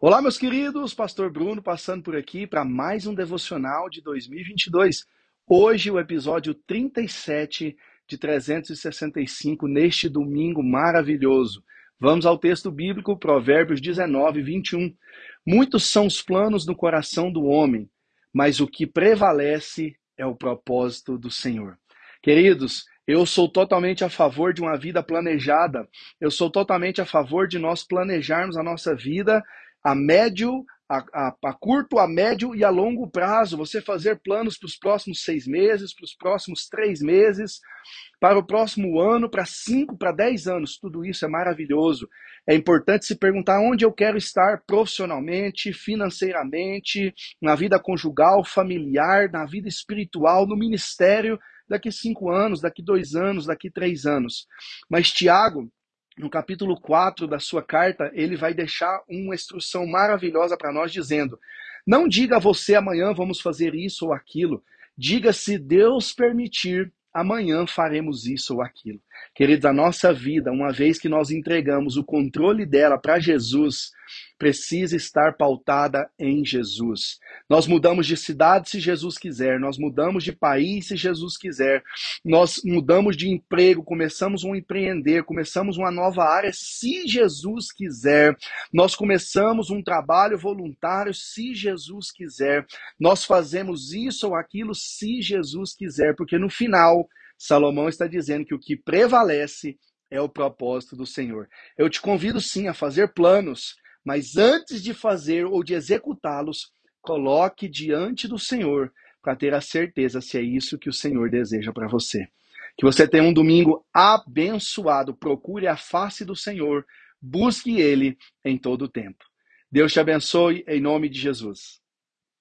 Olá, meus queridos, Pastor Bruno passando por aqui para mais um devocional de 2022. Hoje, o episódio 37 de 365, neste domingo maravilhoso. Vamos ao texto bíblico, Provérbios 19, 21. Muitos são os planos no coração do homem, mas o que prevalece é o propósito do Senhor. Queridos, eu sou totalmente a favor de uma vida planejada. Eu sou totalmente a favor de nós planejarmos a nossa vida a médio, a, a, a, curto, a médio e a longo prazo. Você fazer planos para os próximos seis meses, para os próximos três meses, para o próximo ano, para cinco, para dez anos. Tudo isso é maravilhoso. É importante se perguntar onde eu quero estar profissionalmente, financeiramente, na vida conjugal, familiar, na vida espiritual, no ministério daqui cinco anos, daqui dois anos, daqui três anos. Mas Tiago, no capítulo 4 da sua carta, ele vai deixar uma instrução maravilhosa para nós, dizendo: Não diga a você amanhã vamos fazer isso ou aquilo. Diga se Deus permitir, amanhã faremos isso ou aquilo. Queridos, a nossa vida, uma vez que nós entregamos o controle dela para Jesus, precisa estar pautada em Jesus. Nós mudamos de cidade se Jesus quiser, nós mudamos de país se Jesus quiser, nós mudamos de emprego, começamos a empreender, começamos uma nova área se Jesus quiser, nós começamos um trabalho voluntário se Jesus quiser, nós fazemos isso ou aquilo se Jesus quiser, porque no final, Salomão está dizendo que o que prevalece é o propósito do Senhor. Eu te convido sim a fazer planos mas antes de fazer ou de executá-los, coloque diante do Senhor para ter a certeza se é isso que o Senhor deseja para você. Que você tenha um domingo abençoado. Procure a face do Senhor. Busque Ele em todo o tempo. Deus te abençoe em nome de Jesus.